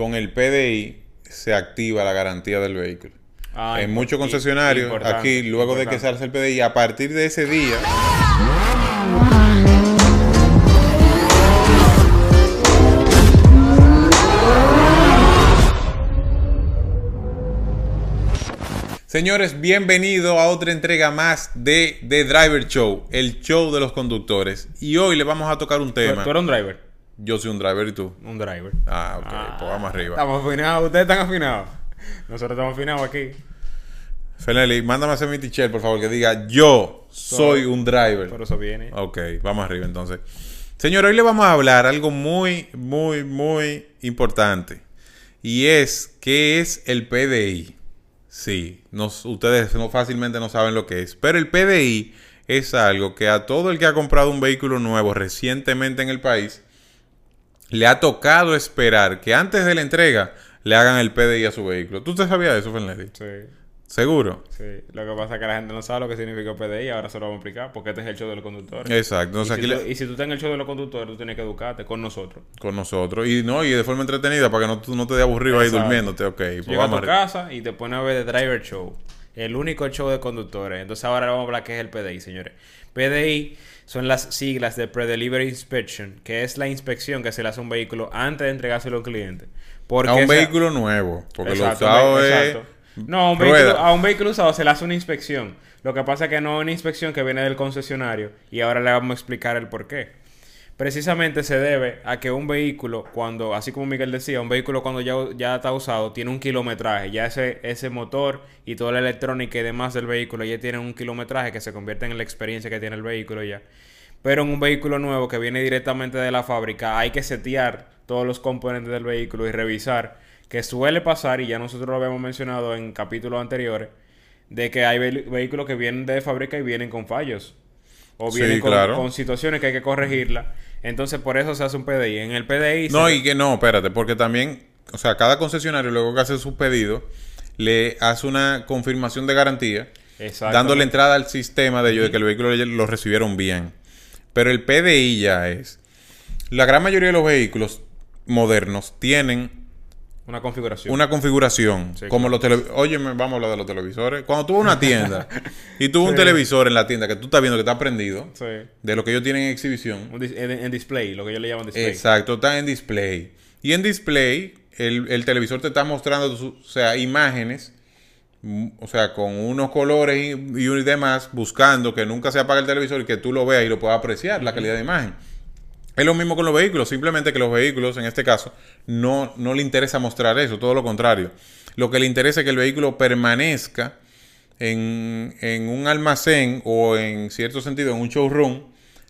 con el PDI se activa la garantía del vehículo. Ah, en muchos concesionarios, aquí, luego de que se hace el PDI, a partir de ese día, Señores, bienvenido a otra entrega más de The Driver Show, el show de los conductores. Y hoy le vamos a tocar un ¿Tú, tema. tú eres un driver? Yo soy un driver y tú. Un driver. Ah, ok, pues vamos arriba. Estamos afinados, ustedes están afinados. Nosotros estamos afinados aquí. Fenelli, mándame a hacer mi t-shirt, por favor, que diga yo soy un driver. Por eso viene. Ok, vamos arriba entonces. Señor, hoy le vamos a hablar algo muy, muy, muy importante. Y es, ¿qué es el PDI? Sí, nos- ustedes no fácilmente no saben lo que es. Pero el PDI es algo que a todo el que ha comprado un vehículo nuevo recientemente en el país, le ha tocado esperar que antes de la entrega le hagan el PDI a su vehículo. ¿Tú te sabías de eso, Fernelli? Sí, ¿Seguro? sí. Lo que pasa es que la gente no sabe lo que significa PDI. Ahora se lo vamos a explicar. Porque este es el show de los conductores. Exacto. y, Entonces si aquí tú, le- y si tú estás en el show de los conductores, tú tienes que educarte con nosotros. con nosotros. Y no, y de forma entretenida para que no, tú no te dé aburrido ahí durmiéndote. Ok, pues Llega a tu vamos casa y te pone a ver The Driver Show. El único show de conductores. Entonces ahora vamos a hablar qué es el PDI, señores. PDI son las siglas de Pre-Delivery Inspection, que es la inspección que se le hace a un vehículo antes de entregárselo a un cliente. Porque A un esa- vehículo nuevo. Porque Exacto, lo usado es. exacto. No, a un, vehículo, a un vehículo usado se le hace una inspección. Lo que pasa es que no es una inspección que viene del concesionario y ahora le vamos a explicar el por qué. Precisamente se debe a que un vehículo, cuando, así como Miguel decía, un vehículo cuando ya, ya está usado, tiene un kilometraje. Ya ese, ese motor y toda la electrónica y demás del vehículo ya tienen un kilometraje que se convierte en la experiencia que tiene el vehículo ya. Pero en un vehículo nuevo que viene directamente de la fábrica, hay que setear todos los componentes del vehículo y revisar. Que suele pasar, y ya nosotros lo habíamos mencionado en capítulos anteriores, de que hay ve- vehículos que vienen de fábrica y vienen con fallos. O Sí, vienen con, claro. con situaciones que hay que corregirlas. Entonces, por eso se hace un PDI. En el PDI. No, se- y que no, espérate, porque también, o sea, cada concesionario luego que hace su pedido, le hace una confirmación de garantía, dándole entrada al sistema de ellos de que el vehículo lo recibieron bien. Pero el PDI ya es. La gran mayoría de los vehículos modernos tienen Una configuración. una configuración Sí, como claro. los. Oye, vamos a hablar de los televisores. Cuando tú vas a una tienda y tú un televisor en la tienda que tú estás viendo que está prendido, Sí. de lo que ellos tienen en exhibición, en, en display, lo que ellos le llaman display. exacto, está en display. Y en display, el, el televisor te está mostrando, su- o sea, imágenes, mm, o sea, con unos colores y, y demás, buscando que nunca se apague el televisor y que tú lo veas y lo puedas apreciar, la calidad de imagen. Es lo mismo con los vehículos, simplemente que los vehículos, en este caso, no, no le interesa mostrar eso, todo lo contrario. Lo que le interesa es que el vehículo permanezca en, en un almacén o en cierto sentido en un showroom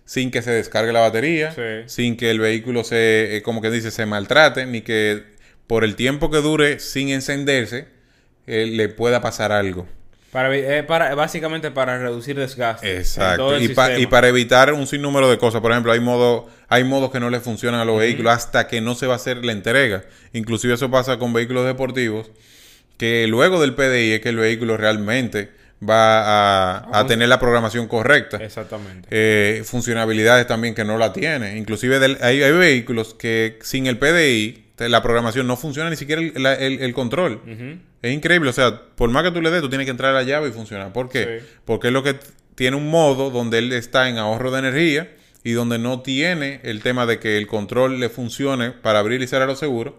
sin que se descargue la batería, Sí. sin que el vehículo se, eh, como que dice, se maltrate, ni que por el tiempo que dure sin encenderse eh, le pueda pasar algo. Para, eh, para, básicamente para reducir desgaste. Exacto. Y, pa- y para evitar un sinnúmero de cosas. Por ejemplo, hay modos hay modos que no le funcionan a los vehículos hasta que no se va a hacer la entrega. Inclusive eso pasa con vehículos deportivos, que luego del PDI es que el vehículo realmente va a, a tener la programación correcta. Exactamente. Eh, funcionalidades también que no la tiene. Inclusive del- hay, hay vehículos que sin el PDI la programación no funciona ni siquiera el, la- el- el control. Es increíble, o sea, por más que tú le des, tú tienes que entrar a la llave y funcionar. ¿Por qué? Sí. Porque es lo que tiene un modo donde él está en ahorro de energía y donde no tiene el tema de que el control le funcione para abrir y cerrar los seguros.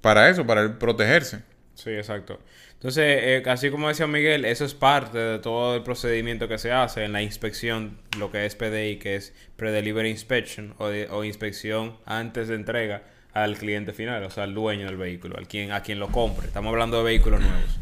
Para eso, para protegerse. Sí, exacto. Entonces, eh, así como decía Miguel, eso es parte de todo el procedimiento que se hace en la inspección, lo que es PDI, que es Pre-Delivery Inspection o, de- o inspección antes de entrega al cliente final, o sea, al dueño del vehículo, al quien, a quien lo compre. Estamos hablando de vehículos nuevos.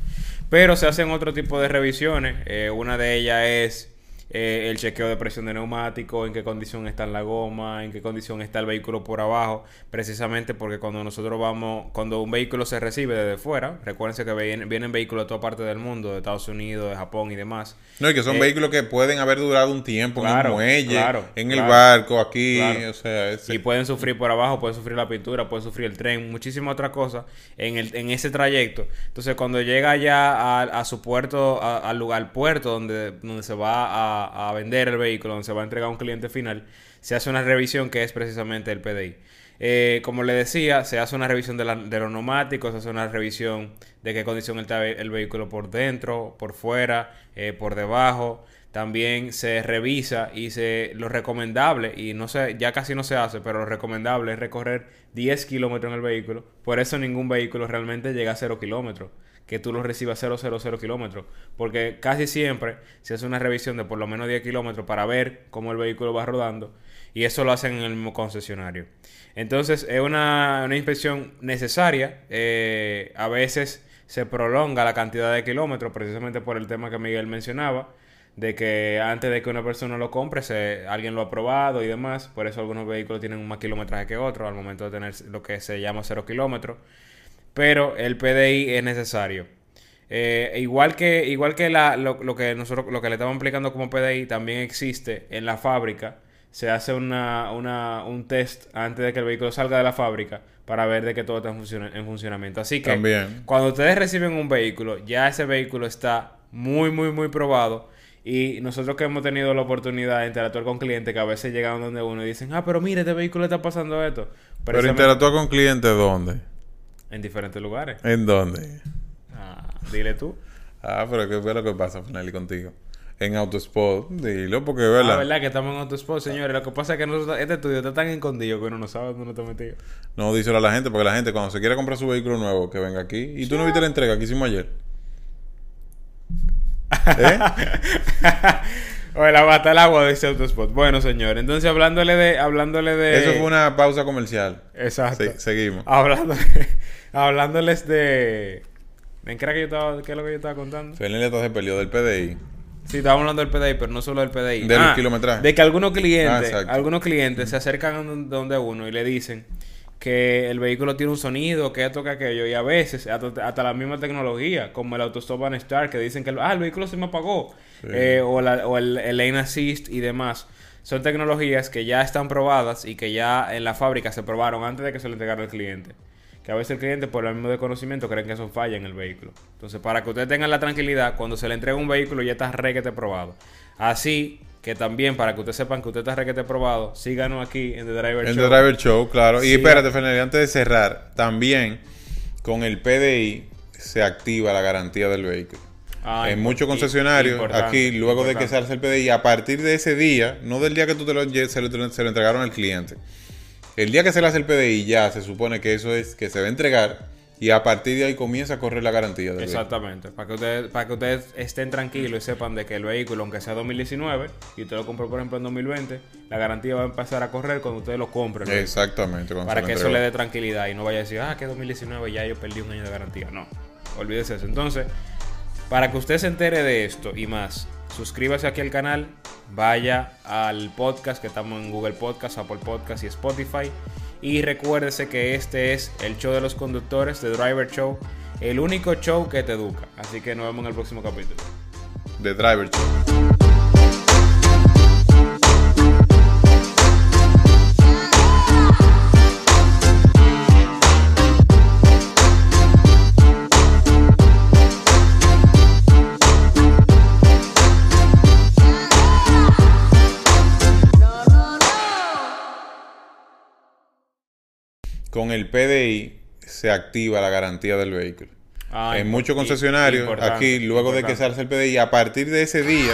Pero se hacen otro tipo de revisiones. eh, una de ellas es eh, el chequeo de presión de neumático, en qué condición está la goma, en qué condición está el vehículo por abajo, precisamente porque cuando nosotros vamos, cuando un vehículo se recibe desde fuera, recuérdense que vienen, vienen vehículos de toda parte del mundo, de Estados Unidos, de Japón y demás. No, y que son Eh, vehículos que pueden haber durado un tiempo en claro, el muelle, claro, en el barco, aquí, o sea, ese- Y pueden sufrir por abajo, pueden sufrir la pintura, pueden sufrir el tren, muchísimas otras cosas en, el, en ese trayecto. Entonces, cuando llega ya a, a su puerto, a- al lugar, al puerto donde, donde se va a, a vender el vehículo, donde se va a entregar a un cliente final, se hace una revisión que es precisamente el PDI. Eh, como le decía, se hace una revisión de, la- de los neumáticos, se hace una revisión de qué condición está el vehículo por dentro, por fuera, eh, por debajo. También se revisa y se lo recomendable, y no sé, ya casi no se hace, pero lo recomendable es recorrer 10 kilómetros en el vehículo. Por eso ningún vehículo realmente llega a 0 kilómetros. Que tú lo recibas 0, 0, 0 kilómetros. Porque casi siempre se hace una revisión de por lo menos 10 kilómetros para ver cómo el vehículo va rodando. Y eso lo hacen en el mismo concesionario. Entonces es una, una inspección necesaria. eh, a veces se prolonga la cantidad de kilómetros precisamente por el tema que Miguel mencionaba. De que antes de que una persona lo compre, alguien lo ha probado y demás. Por eso algunos vehículos tienen más kilometraje que otros al momento de tener lo que se llama cero kilómetros. Pero el PDI es necesario. Eh, igual que, igual que la- lo, lo que nosotros lo que le estamos aplicando como PDI también existe en la fábrica. Se hace una, una- un test antes de que el vehículo salga de la fábrica para ver de que todo está en, funciona- en funcionamiento. Así que También. cuando ustedes reciben un vehículo, ya ese vehículo está muy, muy, muy probado. Y nosotros que hemos tenido la oportunidad de interactuar con clientes que a veces llegan donde uno y dicen, ah, pero mire, este vehículo está pasando esto. Pero interactúa con clientes ¿dónde? En diferentes lugares. ¿En dónde? Ah, dile tú. Ah, pero ¿qué fue lo que pasa, Fernelli, contigo? En Autospot, dilo, porque es verdad. Ah, ¿verdad? Que estamos en Autosport, señores. Lo que pasa es que nosotros, este estudio está tan escondido que uno no sabe dónde uno está metido. No, díselo a la gente, porque la gente cuando se quiere comprar su vehículo nuevo, que venga aquí. ¿Y tú no viste la entrega que hicimos ayer? ¿Eh? Oye, la bata el agua de ese Autosport. Bueno, señor. Entonces, hablándole de... Hablándole de... Eso fue una pausa comercial. Exacto. Se- seguimos. Hablándole, hablándoles de... ¿En qué era que yo estaba... ¿Qué es lo que yo estaba contando? Hasta se peleó del PDI. Sí, estábamos hablando del PDI, pero no solo del PDI. Del kilometraje. De que algunos Ah, clientes, exacto. algunos clientes se acercan donde uno y le dicen que el vehículo tiene un sonido, que esto, que aquello, y a veces hasta, hasta la misma tecnología, como el Autostop and Start, que dicen que el, ah, el vehículo se me apagó, Sí. eh, o, la- o el, el Lane Assist y demás. Son tecnologías que ya están probadas y que ya en la fábrica se probaron antes de que se le entregara al cliente. Que a veces el cliente, por el mismo desconocimiento, creen que eso falla en el vehículo. Entonces, para que ustedes tengan la tranquilidad, cuando se le entrega un vehículo ya está requete probado. Así que también, para que ustedes sepan que usted está requete probado, síganos aquí en The Driver En Show. The Driver Show, claro. Y espérate, Fernelli, antes de cerrar, también con el PDI se activa la garantía del vehículo. Ah, en muchos concesionarios, aquí, luego de que se hace el PDI, a partir de ese día, no del día que tú te lo, se, lo, se lo entregaron al cliente, el día que se le hace el PDI ya se supone que eso es que se va a entregar y a partir de ahí comienza a correr la garantía del vehículo. Exactamente, para que, ustedes, para que ustedes estén tranquilos y sepan de que el vehículo, aunque sea 2019, y usted lo compró por ejemplo en 2020, la garantía va a empezar a correr cuando ustedes lo compren. Exactamente. para que eso le dé tranquilidad y no vaya a decir, ah, que 2019 ya yo perdí un año de garantía. No, olvídese eso. Entonces, para que usted se entere de esto y más, suscríbase aquí al canal, vaya al podcast que estamos en Google Podcast, Apple Podcast y Spotify. Y recuérdese que este es el show de los conductores, The Driver Show, el único show que te educa. Así que nos vemos en el próximo capítulo. The Driver Show. Con el PDI se activa la garantía del vehículo. Ah, en impor- muchos concesionarios, aquí, luego de que se hace el PDI, a partir de ese día,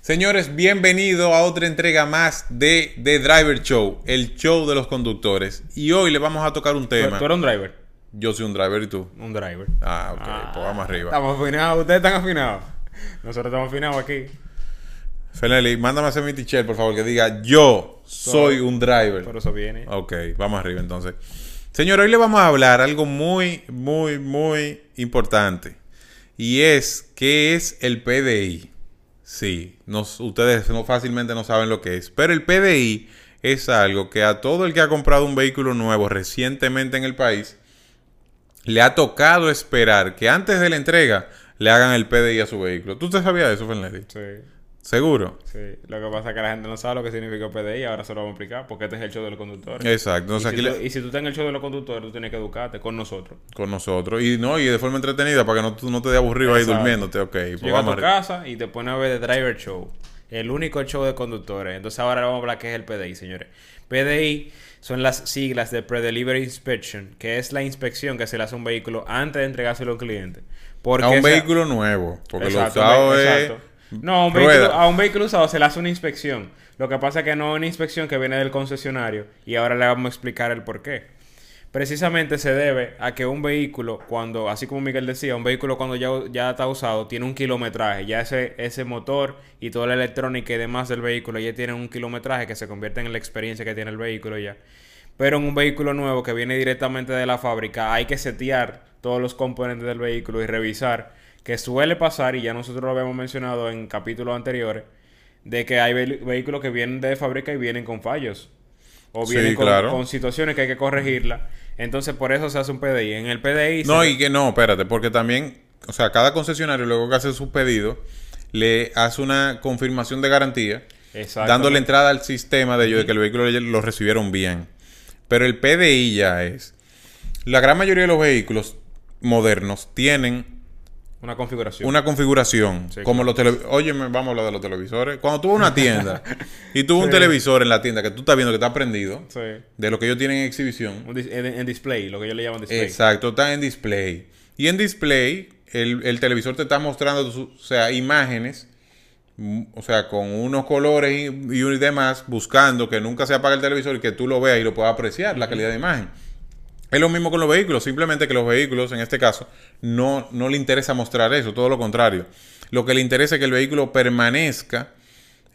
Señores, bienvenido a otra entrega más de The Driver Show, el show de los conductores. Y hoy le vamos a tocar un ¿Tú, tema. tú eres un driver? Yo soy un driver y tú. Un driver. Ah, ok, pues vamos arriba. Estamos afinados, ustedes están afinados. Nosotros estamos afinados aquí. Fenelli, mándame a hacer mi t-shirt, por favor, que diga yo soy un driver. Por eso viene. Ok, vamos arriba entonces. Señor, hoy le vamos a hablar algo muy, muy, muy importante. Y es, ¿qué es el PDI? Sí, nos- ustedes no fácilmente no saben lo que es. Pero el PDI es algo que a todo el que ha comprado un vehículo nuevo recientemente en el país, le ha tocado esperar que antes de la entrega le hagan el PDI a su vehículo. ¿Tú te sabías eso, Fernelli? Sí. ¿Seguro? Sí, lo que pasa es que la gente no sabe lo que significa PDI, ahora se lo vamos a explicar, porque este es el show de los conductores. Exacto. Y, si aquí tú, le- y si tú estás en el show de los conductores, tú tienes que educarte con nosotros. con nosotros. Y no, y de forma entretenida para que no, tú no te dé aburrido ahí durmiéndote. Ok, pues Llega a vamos tu casa y te pone a ver The Driver Show. El único show de conductores. Entonces ahora vamos a hablar qué es el PDI, señores. PDI son las siglas de Pre-Delivery Inspection, que es la inspección que se le hace a un vehículo antes de entregárselo a un cliente. Porque A un vehículo nuevo. Porque Exacto, lo usado es... exacto. No, a un, rueda. vehículo, a un vehículo usado se le hace una inspección. Lo que pasa es que no es una inspección que viene del concesionario y ahora le vamos a explicar el por qué. Precisamente se debe a que un vehículo, cuando, así como Miguel decía, un vehículo cuando ya, ya está usado, tiene un kilometraje. Ya ese, ese motor y toda la electrónica y demás del vehículo ya tienen un kilometraje que se convierte en la experiencia que tiene el vehículo ya. Pero en un vehículo nuevo que viene directamente de la fábrica, hay que setear todos los componentes del vehículo y revisar, que suele pasar, y ya nosotros lo habíamos mencionado en capítulos anteriores, de que hay ve- vehículos que vienen de fábrica y vienen con fallos. O Sí, vienen con, claro. con situaciones que hay que corregirlas. Entonces, por eso se hace un PDI. En el PDI... No, se- y que no, espérate, porque también, o sea, cada concesionario luego que hace su pedido, le hace una confirmación de garantía, dándole entrada al sistema de ellos de que el vehículo lo recibieron bien. Pero el PDI ya es. La gran mayoría de los vehículos modernos tienen Una configuración. una configuración Sí, como los televisores. Oye, vamos a hablar de los televisores. Cuando tú vas a una tienda y tú ves un televisor en la tienda que tú estás viendo que está prendido, Sí. de lo que ellos tienen en exhibición, en, en display, lo que ellos le llaman display. Exacto, está en display. Y en display, el, el televisor te está mostrando, su- o sea, imágenes, mm, o sea, con unos colores y, y demás, buscando que nunca se apague el televisor y que tú lo veas y lo puedas apreciar, la calidad de imagen. Es lo mismo con los vehículos, simplemente que los vehículos, en este caso, no, no le interesa mostrar eso, todo lo contrario. Lo que le interesa es que el vehículo permanezca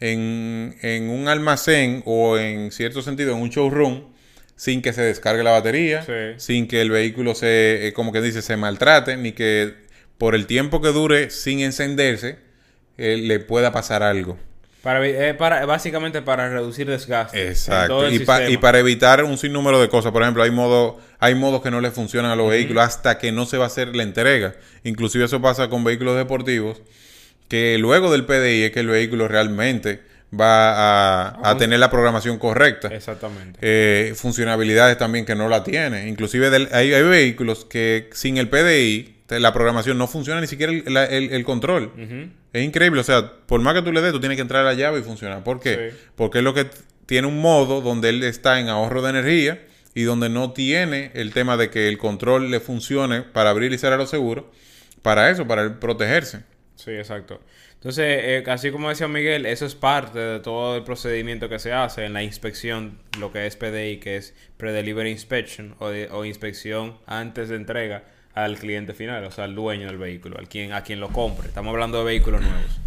en, en un almacén o en cierto sentido en un showroom sin que se descargue la batería, Sí. sin que el vehículo se, eh, como que dice, se maltrate, ni que por el tiempo que dure sin encenderse eh, le pueda pasar algo. Para, eh, para, básicamente para reducir desgaste. Exacto. Y, pa- y para evitar un sinnúmero de cosas. Por ejemplo, hay modos hay modos que no le funcionan a los vehículos hasta que no se va a hacer la entrega. Inclusive eso pasa con vehículos deportivos, que luego del PDI es que el vehículo realmente va a, a tener la programación correcta. Exactamente. Eh, funcionalidades también que no la tiene. Inclusive del- hay, hay vehículos que sin el PDI la programación no funciona ni siquiera el, la- el- el control. Es increíble, o sea, por más que tú le des, tú tienes que entrar a la llave y funcionar. ¿Por qué? Sí. Porque es lo que tiene un modo donde él está en ahorro de energía y donde no tiene el tema de que el control le funcione para abrir y cerrar los seguros. Para eso, para él protegerse. Sí, exacto. Entonces, eh, así como decía Miguel, eso es parte de todo el procedimiento que se hace en la inspección, lo que es PDI, que es Pre-Delivery Inspection o, de- o inspección antes de entrega al cliente final, o sea, al dueño del vehículo, al quien, a quien lo compre. Estamos hablando de vehículos nuevos.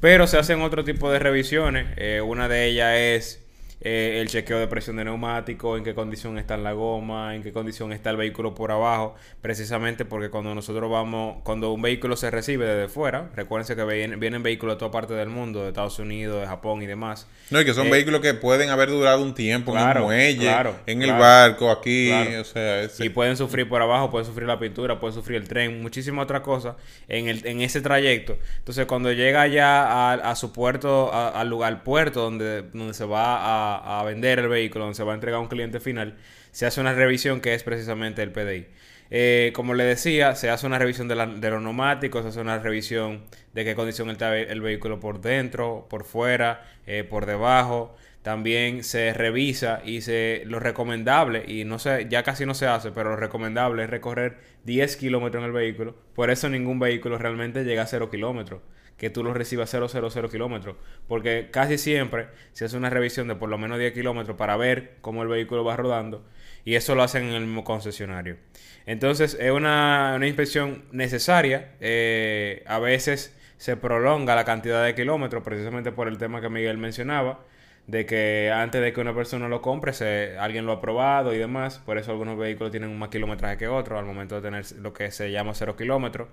Pero se hacen otro tipo de revisiones. Eh, una de ellas es eh, el chequeo de presión de neumático, en qué condición está la goma, en qué condición está el vehículo por abajo, precisamente porque cuando nosotros vamos, cuando un vehículo se recibe desde fuera, recuérdense que vienen, vienen vehículos de toda parte del mundo, de Estados Unidos, de Japón y demás. No, y que son Eh, vehículos que pueden haber durado un tiempo en claro, muelle, claro, en el claro, barco, aquí, o sea, es- Y pueden sufrir por abajo, pueden sufrir la pintura, pueden sufrir el tren, muchísimas otras cosas en, el, en ese trayecto. Entonces, cuando llega ya a, a su puerto, a- al lugar, al puerto donde, donde se va a, a vender el vehículo, donde se va a entregar a un cliente final, se hace una revisión que es precisamente el PDI. Eh, como le decía, se hace una revisión de, la- de los neumáticos, se hace una revisión de qué condición está el vehículo por dentro, por fuera, eh, por debajo. También se revisa y se lo recomendable, y no sé, ya casi no se hace, pero lo recomendable es recorrer 10 kilómetros en el vehículo. Por eso ningún vehículo realmente llega a 0 kilómetros, que tú lo recibas 0, 0, 0 kilómetros. Porque casi siempre se hace una revisión de por lo menos 10 kilómetros para ver cómo el vehículo va rodando, y eso lo hacen en el mismo concesionario. Entonces es una, una inspección necesaria. eh, a veces se prolonga la cantidad de kilómetros precisamente por el tema que Miguel mencionaba, de que antes de que una persona lo compre, se, alguien lo ha probado y demás. Por eso algunos vehículos tienen más kilometraje que otros al momento de tener lo que se llama cero kilómetros.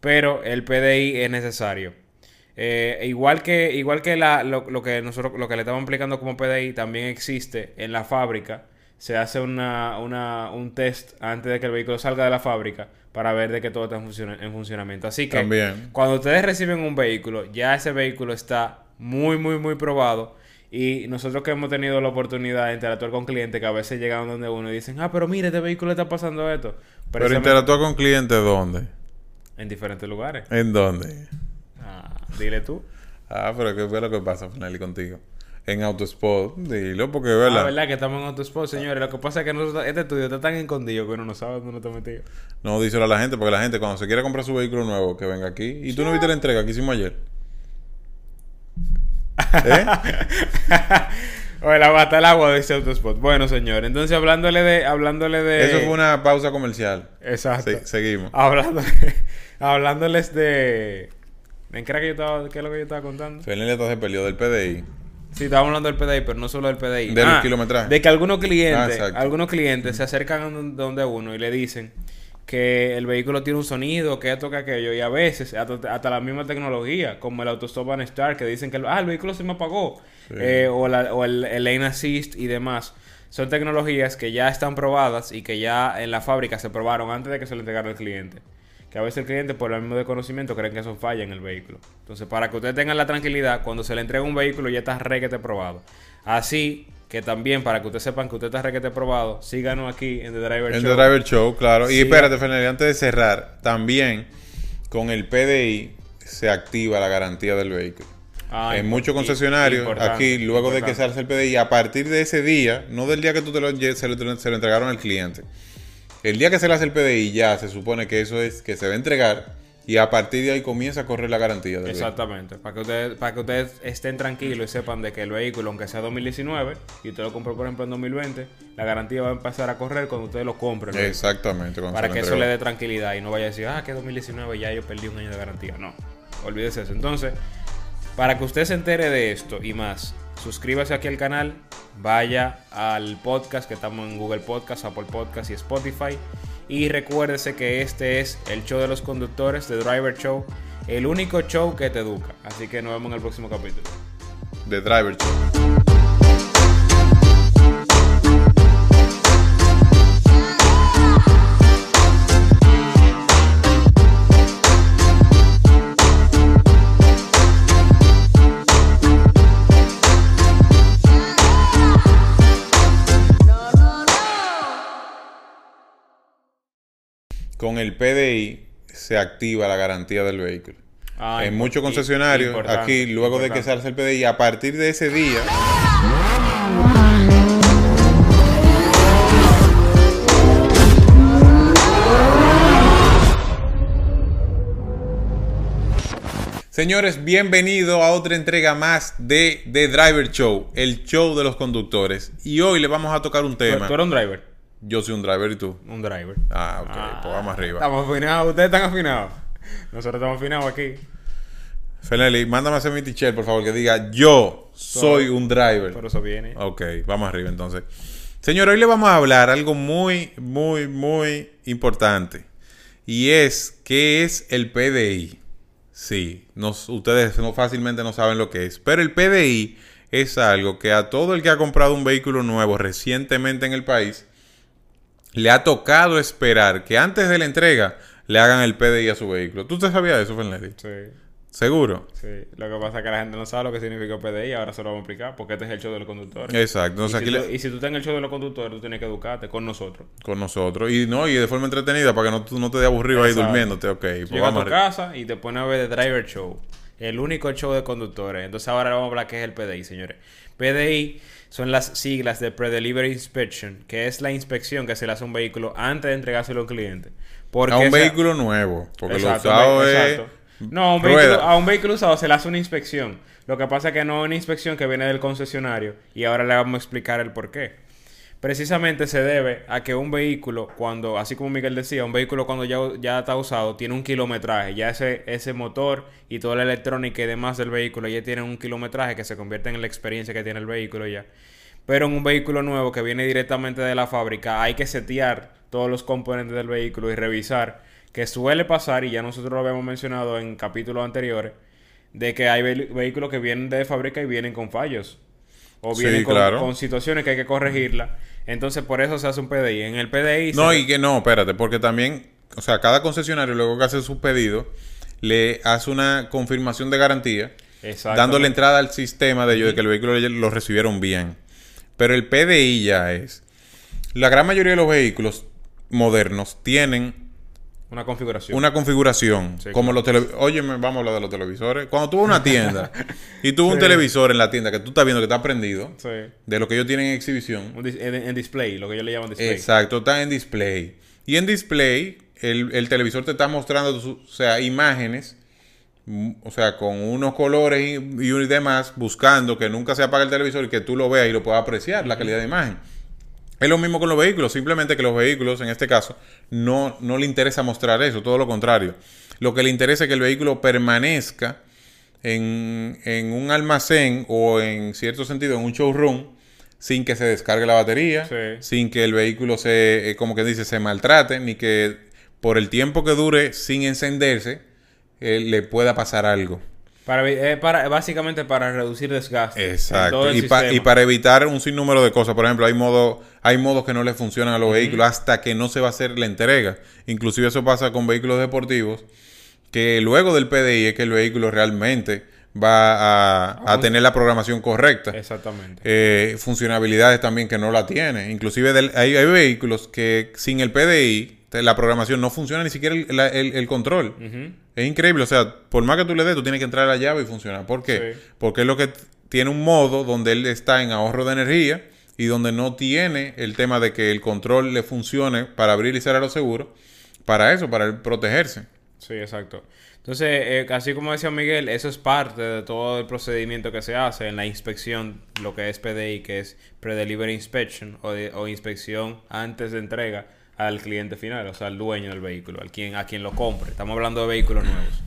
Pero el PDI es necesario. Eh, igual que, igual que la, lo, lo que nosotros lo que le estamos aplicando como PDI también existe en la fábrica. Se hace una, una, un test antes de que el vehículo salga de la fábrica para ver de que todo está en, funciona- en funcionamiento. Así que También. cuando ustedes reciben un vehículo, ya ese vehículo está muy, muy, muy probado. Y nosotros que hemos tenido la oportunidad de interactuar con clientes que a veces llegan donde uno y dicen, ah, pero mire, este vehículo está pasando esto. Pero interactúa con clientes ¿dónde? En diferentes lugares. ¿En dónde? Ah, dile tú. Ah, pero ¿qué fue lo que pasa, Fernelli, contigo? En Autospot, dilo, porque es verdad. Ah, ¿verdad? Que estamos en Autospot, señores. Lo que pasa es que nosotros, este estudio está tan escondido que uno no sabe dónde está metido. No, díselo a la gente, porque la gente cuando se quiere comprar su vehículo nuevo, que venga aquí. ¿Y tú no viste la entrega que hicimos ayer? ¿Eh? Oye, la bata el agua de ese Autospot. Bueno, señor. Entonces, hablándole de... Hablándole de... Eso fue una pausa comercial. Exacto. Se- seguimos. Hablándole, hablándoles de... ¿En qué era que yo estaba... ¿Qué es lo que yo estaba contando? Hasta se peleó del PDI. Sí, estábamos hablando del PDI, pero no solo del PDI. Del kilometraje. De que algunos Ah, clientes, exacto. algunos clientes se acercan donde uno y le dicen que el vehículo tiene un sonido, que esto, que aquello, y a veces hasta, hasta la misma tecnología, como el Autostop and Start, que dicen que el, ah, el vehículo se me apagó, Sí. Eh, o, la- o el, el Lane Assist y demás. Son tecnologías que ya están probadas y que ya en la fábrica se probaron antes de que se le entregara al cliente. Que a veces el cliente, por el mismo desconocimiento, creen que eso falla en el vehículo. Entonces, para que ustedes tengan la tranquilidad, cuando se le entrega un vehículo ya está requete probado. Así que también, para que ustedes sepan que usted está requete probado, síganos aquí en The Driver En Show. The Driver Show, claro. Y espérate, Fernelli, antes de cerrar, también con el PDI se activa la garantía del vehículo. Ah, en muchos concesionarios, aquí, luego de que se hace el PDI, a partir de ese día, no del día que tú te lo, se, lo, se lo entregaron al cliente, el día que se le hace el PDI ya se supone que eso es que se va a entregar y a partir de ahí comienza a correr la garantía del vehículo. Exactamente, para que ustedes para que ustedes estén tranquilos y sepan de que el vehículo, aunque sea 2019 y usted lo compró por ejemplo en 2020, la garantía va a empezar a correr cuando ustedes lo compren. ¿no? Exactamente. para que eso le dé tranquilidad y no vaya a decir, ah, que 2019 ya yo perdí un año de garantía. No, olvídese eso. Entonces, para que usted se entere de esto y más, suscríbase aquí al canal, vaya al podcast que estamos en Google Podcast, Apple Podcast y Spotify. Y recuérdese que este es el show de los conductores, The Driver Show, el único show que te educa. Así que nos vemos en el próximo capítulo. The Driver Show. Con el PDI se activa la garantía del vehículo. Ah, en impor- muchos concesionarios, aquí, luego de que se hace el PDI, a partir de ese día, Señores, bienvenido a otra entrega más de The Driver Show, el show de los conductores. Y hoy le vamos a tocar un ¿Tú, tema. tú eres un driver? Yo soy un driver y tú. Un driver. Ah, ok, pues vamos arriba. Estamos afinados, ustedes están afinados. Nosotros estamos afinados aquí. Fenelli, mándame a hacer mi t-shirt, por favor, que diga yo soy un driver. Por eso viene. Ok, vamos arriba entonces. Señor, hoy le vamos a hablar algo muy, muy, muy importante. Y es, ¿qué es el PDI? Sí, nos- ustedes no fácilmente no saben lo que es. Pero el PDI es algo que a todo el que ha comprado un vehículo nuevo recientemente en el país, le ha tocado esperar que antes de la entrega le hagan el PDI a su vehículo. ¿Tú te sabías eso, Fernelli? Sí, ¿Seguro? sí. Lo que pasa es que la gente no sabe lo que significa PDI. Ahora se lo vamos a explicar porque este es el show de los conductores. Exacto. y, si aquí tú, le- y si tú estás en el show de los conductores, tú tienes que educarte con nosotros. con nosotros. Y no, y de forma entretenida para que no, tú no te dé aburrido ahí durmiéndote. Ok, pues Llega a tu casa y te pone a ver The Driver Show. El único show de conductores. Entonces ahora vamos a hablar qué es el PDI, señores. PDI son las siglas de Pre-Delivery Inspection, que es la inspección que se le hace a un vehículo antes de entregárselo al cliente. Porque A un vehículo nuevo. Porque Exacto, lo usado un es. No, a un, vehículo, a un vehículo usado se le hace una inspección. Lo que pasa es que no es una inspección que viene del concesionario y ahora le vamos a explicar el por qué. Precisamente se debe a que un vehículo, cuando, así como Miguel decía, un vehículo cuando ya, ya está usado tiene un kilometraje. Ya ese, ese motor y toda la electrónica y demás del vehículo ya tienen un kilometraje que se convierte en la experiencia que tiene el vehículo ya. Pero en un vehículo nuevo que viene directamente de la fábrica hay que setear todos los componentes del vehículo y revisar que suele pasar, y ya nosotros lo habíamos mencionado en capítulos anteriores, de que hay ve- vehículos que vienen de fábrica y vienen con fallos. O Sí, vienen con, claro. con situaciones que hay que corregirlas. Entonces, por eso se hace un PDI. En el PDI... No, se- y que no, espérate, porque también, o sea, cada concesionario luego que hace su pedido, le hace una confirmación de garantía. Dándole entrada al sistema de ellos de que el vehículo lo recibieron bien. Pero el PDI ya es. La gran mayoría de los vehículos modernos tienen Una configuración. una configuración Sí, como los televisores. Oye, vamos a hablar de los televisores. Cuando tú vas a una tienda y tú ves un Sí. televisor en la tienda que tú estás viendo que está prendido, Sí. de lo que ellos tienen en exhibición, en, en display, lo que ellos le llaman display. Exacto, está en display. Y en display, el, el televisor te está mostrando, su- o sea, imágenes, mm, o sea, con unos colores y, y demás, buscando que nunca se apague el televisor y que tú lo veas y lo puedas apreciar, la calidad de imagen. Es lo mismo con los vehículos, simplemente que los vehículos, en este caso, no, no le interesa mostrar eso, todo lo contrario. Lo que le interesa es que el vehículo permanezca en, en un almacén o en cierto sentido en un showroom sin que se descargue la batería, Sí. sin que el vehículo se, eh, como que dice, se maltrate, ni que por el tiempo que dure sin encenderse eh, le pueda pasar algo. Para, eh, para, básicamente para reducir desgaste. Exacto. Y, pa- y para evitar un sinnúmero de cosas. Por ejemplo, hay modos hay modos que no le funcionan a los vehículos hasta que no se va a hacer la entrega. Inclusive eso pasa con vehículos deportivos, que luego del PDI es que el vehículo realmente va a, a tener la programación correcta. Exactamente. Eh, funcionalidades también que no la tiene. Inclusive del- hay, hay vehículos que sin el PDI la programación no funciona ni siquiera el, la- el- el control. Es increíble, o sea, por más que tú le des, tú tienes que entrar a la llave y funcionar. ¿Por qué? Sí. Porque es lo que tiene un modo donde él está en ahorro de energía y donde no tiene el tema de que el control le funcione para abrir y cerrar los seguros. Para eso, para él protegerse. Sí, exacto. Entonces, eh, así como decía Miguel, eso es parte de todo el procedimiento que se hace en la inspección, lo que es PDI, que es Pre-Delivery Inspection o, de- o inspección antes de entrega al cliente final, o sea, al dueño del vehículo, al quien, a quien lo compre. Estamos hablando de vehículos nuevos.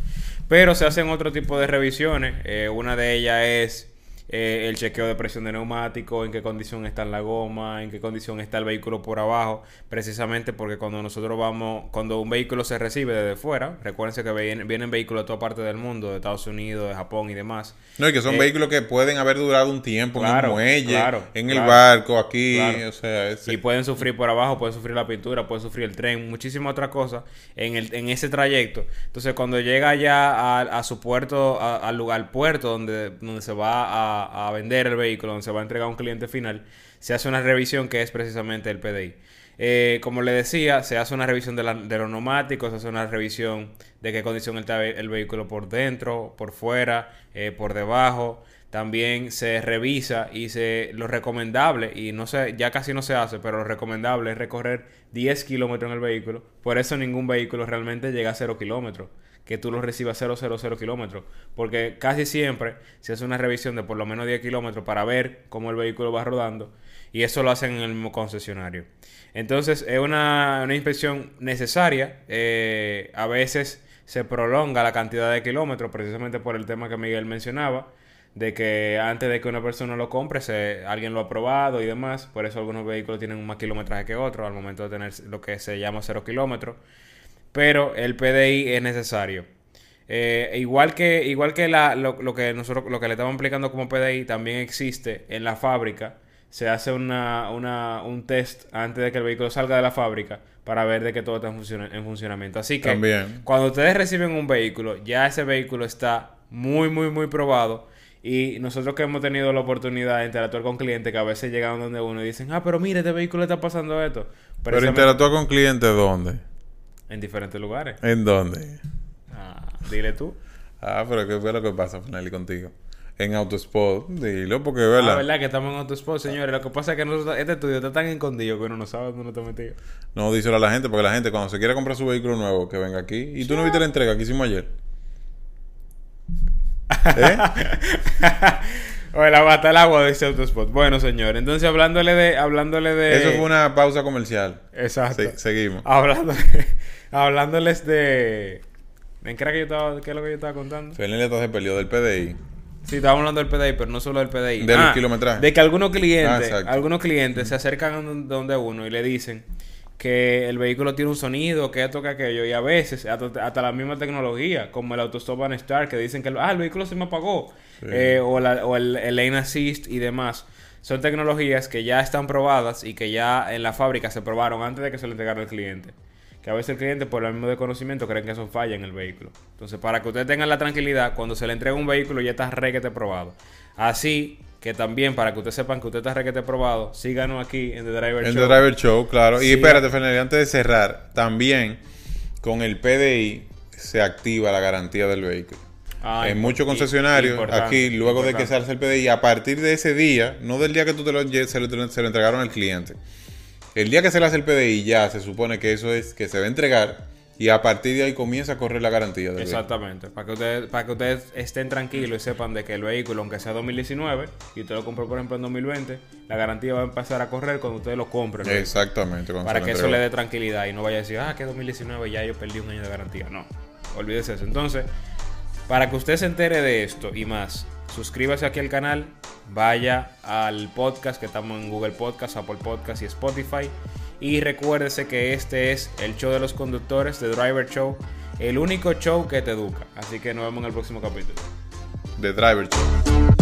Pero se hacen otro tipo de revisiones. eh, una de ellas es eh, el chequeo de presión de neumático, en qué condición está la goma, en qué condición está el vehículo por abajo, precisamente porque cuando nosotros vamos, cuando un vehículo se recibe desde fuera, recuérdense que vienen, vienen vehículos de toda parte del mundo, de Estados Unidos, de Japón y demás. No, y que son Eh, vehículos que pueden haber durado un tiempo en claro, un muelle, claro, en el barco, aquí, o sea, Y pueden sufrir por abajo, pueden sufrir la pintura, pueden sufrir el tren, muchísimas otras cosas en, el, en ese trayecto. Entonces, cuando llega ya a, a su puerto, a- al lugar, al puerto donde, donde se va a, a vender el vehículo, donde se va a entregar a un cliente final, se hace una revisión que es precisamente el PDI. Eh, como le decía, se hace una revisión de, la- de los neumáticos, se hace una revisión de qué condición está el vehículo por dentro, por fuera, eh, por debajo. También se revisa y se lo recomendable, y no sé, ya casi no se hace, pero lo recomendable es recorrer 10 kilómetros en el vehículo. Por eso ningún vehículo realmente llega a 0 kilómetros. Que tú lo recibas 0, 0, 0 kilómetros. Porque casi siempre se hace una revisión de por lo menos 10 kilómetros para ver cómo el vehículo va rodando. Y eso lo hacen en el mismo concesionario. Entonces es una, una inspección necesaria. eh, a veces se prolonga la cantidad de kilómetros precisamente por el tema que Miguel mencionaba. De que antes de que una persona lo compre, se, alguien lo ha probado y demás. Por eso algunos vehículos tienen más kilometraje que otros al momento de tener lo que se llama cero kilómetros. Pero el PDI es necesario. Eh, igual que, igual que la, lo, lo que nosotros lo que le estamos aplicando como PDI también existe en la fábrica. Se hace una, una, un test antes de que el vehículo salga de la fábrica para ver de que todo está en, funciona- en funcionamiento. Así que También. cuando ustedes reciben un vehículo, ya ese vehículo está muy, muy, muy probado. Y nosotros que hemos tenido la oportunidad de interactuar con clientes que a veces llegan donde uno y dicen, ah, pero mire, este vehículo está pasando esto. Pero interactúa con clientes, ¿dónde? En diferentes lugares. ¿En dónde? Ah, dile tú. Ah, pero ¿qué fue lo que pasa, Finali, contigo? En Autospot, dilo, porque es verdad. Ah, ¿verdad? Que estamos en Autosport, señores. Lo que pasa es que nosotros, este estudio está tan escondido que uno no sabe dónde está metido. No, díselo a la gente, porque la gente cuando se quiera comprar su vehículo nuevo, que venga aquí. ¿Y tú no viste la entrega que hicimos ayer? ¿Eh? Oye, la bata el agua de este Autosport. Bueno, señor. Entonces, hablándole de... Hablándole de... Eso fue una pausa comercial. Exacto. Se- seguimos. Hablando, hablándoles de... ¿En qué era que yo estaba... ¿Qué es lo que yo estaba contando? Hasta se peleó del PDI. Sí, estábamos hablando del PDI, pero no solo del PDI. Del kilometraje. De que algunos Ah, clientes, algunos clientes se acercan donde uno y le dicen que el vehículo tiene un sonido, que esto, que aquello, y a veces hasta, hasta la misma tecnología, como el Autostop and Start, que dicen que el, ah, el vehículo se me apagó, Sí. eh, o, la- o el, el Lane Assist y demás. Son tecnologías que ya están probadas y que ya en la fábrica se probaron antes de que se le entregara al cliente. Que a veces el cliente por el mismo desconocimiento cree que eso falla en el vehículo. Entonces, para que ustedes tengan la tranquilidad, cuando se le entrega un vehículo ya está requete probado. Así que también para que ustedes sepan que usted está requete probado, síganos aquí en The Driver En Show. The Driver Show, claro. Y Sí. espérate, Fernández, antes de cerrar, también con el PDI se activa la garantía del vehículo. Ah, en impor- muchos concesionarios, aquí, luego de que se hace el PDI, a partir de ese día, no del día que tú te lo, lle- se, lo, se lo entregaron al cliente, el día que se le hace el PDI ya se supone que eso es que se va a entregar y a partir de ahí comienza a correr la garantía del vehículo. Exactamente, para que ustedes para que ustedes estén tranquilos y sepan de que el vehículo, aunque sea 2019 y usted lo compró por ejemplo en 2020, la garantía va a empezar a correr cuando ustedes lo compren. ¿no? Exactamente. para que eso le dé tranquilidad y no vaya a decir, ah, que 2019 ya yo perdí un año de garantía. No, olvídese eso. Entonces, para que usted se entere de esto y más, suscríbase aquí al canal, vaya al podcast que estamos en Google Podcast, Apple Podcast y Spotify. Y recuérdese que este es el show de los conductores, The Driver Show, el único show que te educa. Así que nos vemos en el próximo capítulo. The Driver Show.